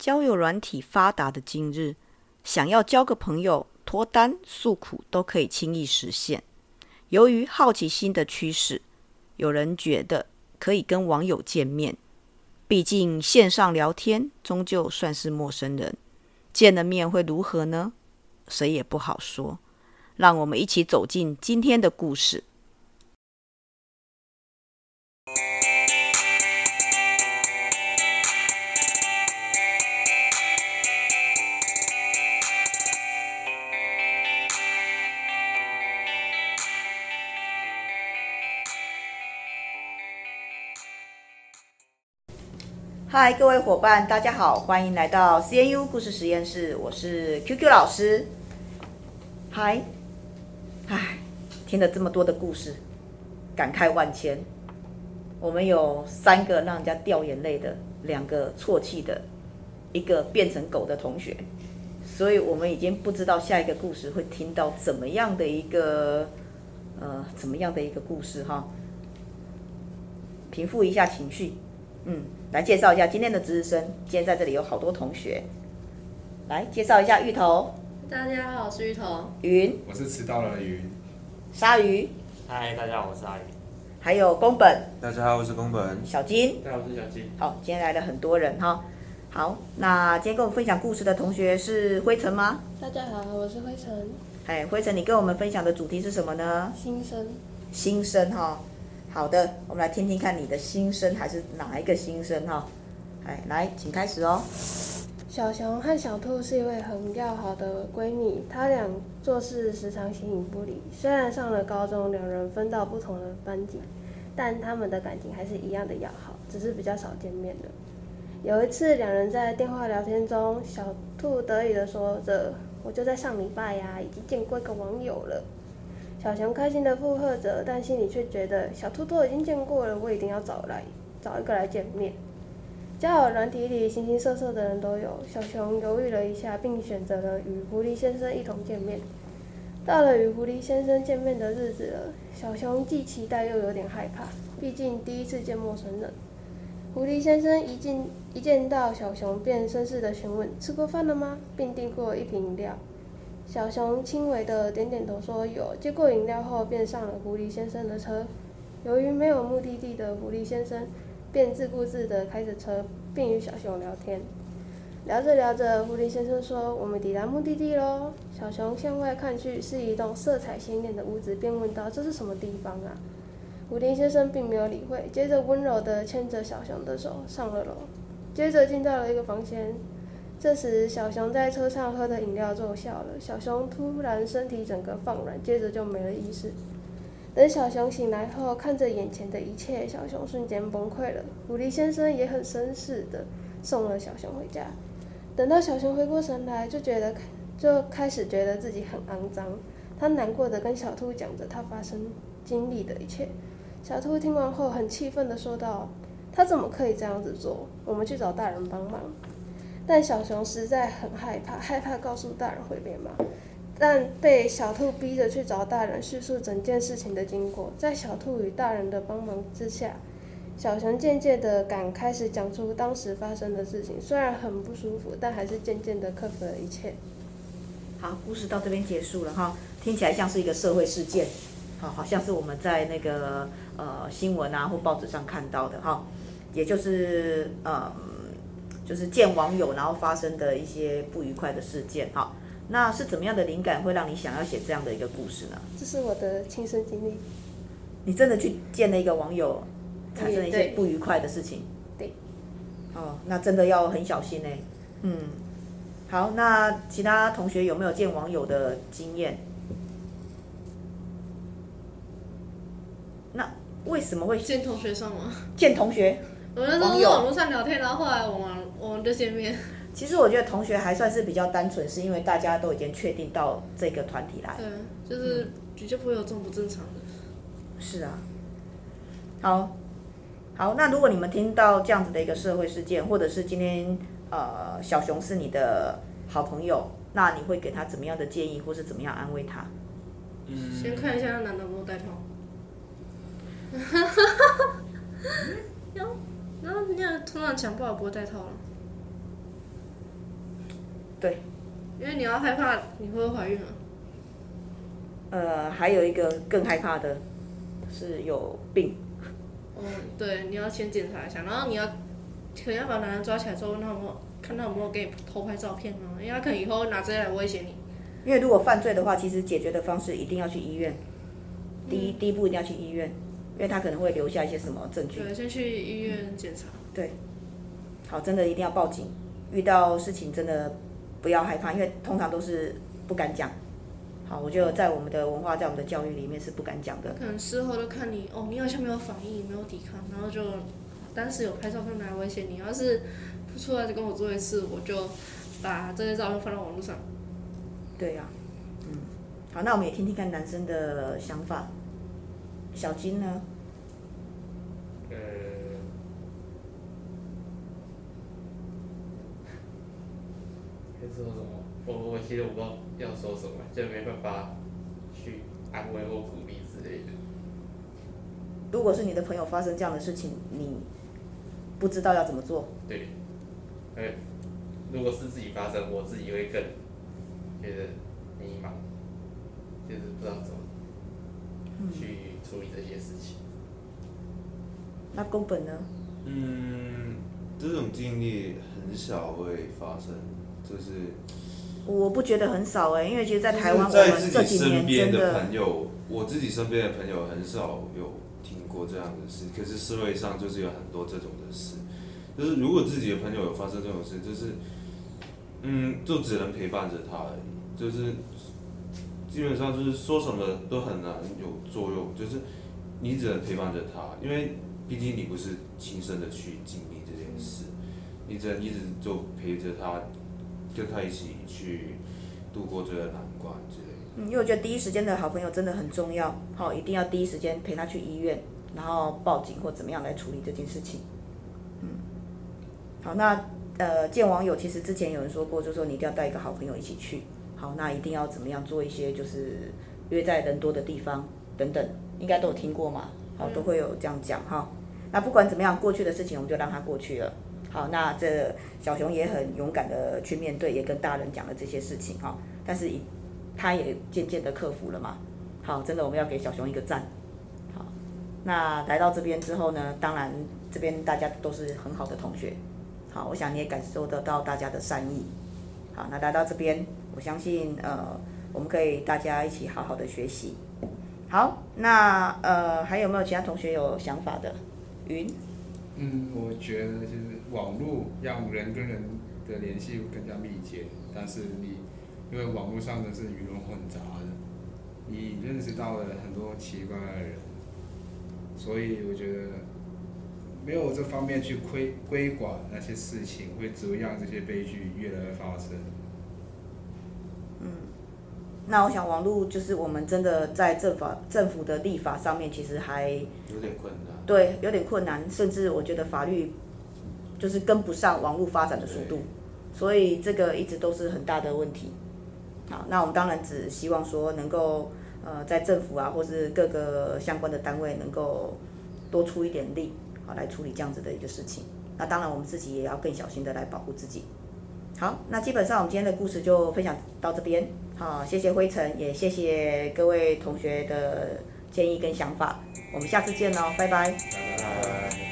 交友软体发达的今日，想要交个朋友、脱单、诉苦都可以轻易实现。由于好奇心的驱使，有人觉得可以跟网友见面，毕竟线上聊天终究算是陌生人，见了面会如何呢？谁也不好说。让我们一起走进今天的故事。嗨，各位伙伴，大家好，欢迎来到 CNU 故事实验室，我是 QQ 老师。嗨，唉，听了这么多的故事，感慨万千。我们有三个让人家掉眼泪的，两个啜泣的，一个变成狗的同学，所以我们已经不知道下一个故事会听到怎么样的一个，呃，怎么样的一个故事哈。平复一下情绪，嗯。来介绍一下今天的值日生。今天在这里有好多同学，来介绍一下芋头。大家好，我是芋头。云，我是迟到了的云。鲨鱼，嗨，大家好，我是鲨鱼。还有宫本，大家好，我是宫本。小金，大家好，我是小金。好，今天来了很多人哈。好，那今天跟我们分享故事的同学是灰尘吗？大家好，我是灰尘。哎，灰尘，你跟我们分享的主题是什么呢？新生。新生哈。好的，我们来听听看你的心声还是哪一个心声哈？哎，来，请开始哦。小熊和小兔是一位很要好的闺蜜，她俩做事时常形影不离。虽然上了高中，两人分到不同的班级，但他们的感情还是一样的要好，只是比较少见面了。有一次，两人在电话聊天中，小兔得意地说着：“我就在上礼拜呀、已经见过一个网友了。”小熊开心的附和着，但心里却觉得小兔兔已经见过了，我一定要找来找一个来见面。交友软体里形形色色的人都有，小熊犹豫了一下，并选择了与狐狸先生一同见面。到了与狐狸先生见面的日子了，小熊既期待又有点害怕，毕竟第一次见陌生人。狐狸先生一进一见到小熊，便绅士的询问：“吃过饭了吗？”并递过一瓶饮料。小熊轻微的点点头，说有。接过饮料后，便上了狐狸先生的车。由于没有目的地的狐狸先生，便自顾自的开着车，并与小熊聊天。聊着聊着，狐狸先生说：“我们抵达目的地喽。”小熊向外看去，是一栋色彩鲜艳的屋子，便问道：“这是什么地方啊？”狐狸先生并没有理会，接着温柔的牵着小熊的手上了楼，接着进到了一个房间。这时，小熊在车上喝的饮料奏效了。小熊突然身体整个放软，接着就没了意识。等小熊醒来后，看着眼前的一切，小熊瞬间崩溃了。狐狸先生也很绅士的送了小熊回家。等到小熊回过神来，就觉得就开始觉得自己很肮脏。他难过的跟小兔讲着他发生经历的一切。小兔听完后，很气愤的说道：“他怎么可以这样子做？我们去找大人帮忙。”但小熊实在很害怕，害怕告诉大人会被骂。但被小兔逼着去找大人叙述整件事情的经过，在小兔与大人的帮忙之下，小熊渐渐的敢开始讲出当时发生的事情。虽然很不舒服，但还是渐渐的克服了一切。好，故事到这边结束了哈，听起来像是一个社会事件，好，好像是我们在那个呃新闻啊或报纸上看到的哈，也就是呃。就是见网友，然后发生的一些不愉快的事件，哈，那是怎么样的灵感会让你想要写这样的一个故事呢？这是我的亲身经历。你真的去见了一个网友，产生了一些不愉快的事情？对。哦，那真的要很小心呢。嗯。好，那其他同学有没有见网友的经验？那为什么会见同学上吗？见同学。我们那时候网络上聊天，然后后来我们我们就见面。其实我觉得同学还算是比较单纯，是因为大家都已经确定到这个团体来。对，就是比较不会有这种不正常的。是啊。好，好，那如果你们听到这样子的一个社会事件，或者是今天呃小熊是你的好朋友，那你会给他怎么样的建议，或是怎么样安慰他？嗯。先看一下那男的有没有带套。然后，然后人家通常讲不好不会带套了。对。因为你要害怕你会不会怀孕啊？呃，还有一个更害怕的是有病。哦，对，你要先检查一下，然后你要可能要把男人抓起来之后，问他有没有看到有没有给你偷拍照片啊？因为他可能以后会拿这些来威胁你。因为如果犯罪的话，其实解决的方式一定要去医院。第一，第一步一定要去医院，因为他可能会留下一些什么证据。对，先去医院检查。对，好，真的一定要报警。遇到事情真的不要害怕，因为通常都是不敢讲。好，我觉得在我们的文化，在我们的教育里面是不敢讲的。可能事后都看你哦，你好像没有反应，没有抵抗，然后就当时有拍照片来威胁你。要是不出来就跟我做一次，我就把这些照片放到网络上。对呀、啊，嗯，好，那我们也听听看男生的想法。小金呢？说什么？我我其实我不知道要说什么，就没办法去安慰或鼓励之类的。如果是你的朋友发生这样的事情，你不知道要怎么做？对，哎，如果是自己发生，我自己会更觉得迷茫，就是不知道怎么去。处理这些事情。那宫本呢？嗯，这种经历很少会发生，就是。我不觉得很少哎，因为其实，在台湾，在自己身边的朋友，我自己身边的朋友很少有听过这样的事。可是社会上就是有很多这种的事，就是如果自己的朋友有发生这种事，就是，嗯，就只能陪伴着他而已，就是。基本上就是说什么都很难有作用，就是你只能陪伴着他，因为毕竟你不是亲身的去经历这件事，你只能一直就陪着他，跟他一起去度过这个难关之类的。嗯，因为我觉得第一时间的好朋友真的很重要，好，一定要第一时间陪他去医院，然后报警或怎么样来处理这件事情。嗯，好，那呃，见网友其实之前有人说过，就说你一定要带一个好朋友一起去。好，那一定要怎么样做一些，就是约在人多的地方等等，应该都有听过嘛？好，都会有这样讲哈。那不管怎么样，过去的事情我们就让它过去了。好，那这小熊也很勇敢的去面对，也跟大人讲了这些事情哈。但是，他也渐渐的克服了嘛。好，真的我们要给小熊一个赞。好，那来到这边之后呢，当然这边大家都是很好的同学。好，我想你也感受得到大家的善意。好，那来到这边。我相信，呃，我们可以大家一起好好的学习。好，那呃，还有没有其他同学有想法的？云。嗯，我觉得就是网络让人跟人的联系更加密切，但是你因为网络上的是鱼龙混杂的，你认识到了很多奇怪的人，所以我觉得没有这方面去规规管那些事情，会只会让这些悲剧越来越发生。那我想，网络就是我们真的在政法政府的立法上面，其实还有点困难。对，有点困难，甚至我觉得法律就是跟不上网络发展的速度，所以这个一直都是很大的问题。好，那我们当然只希望说，能够呃，在政府啊，或是各个相关的单位，能够多出一点力，好来处理这样子的一个事情。那当然，我们自己也要更小心的来保护自己。好，那基本上我们今天的故事就分享到这边。好，谢谢辉尘，也谢谢各位同学的建议跟想法，我们下次见喽，拜拜。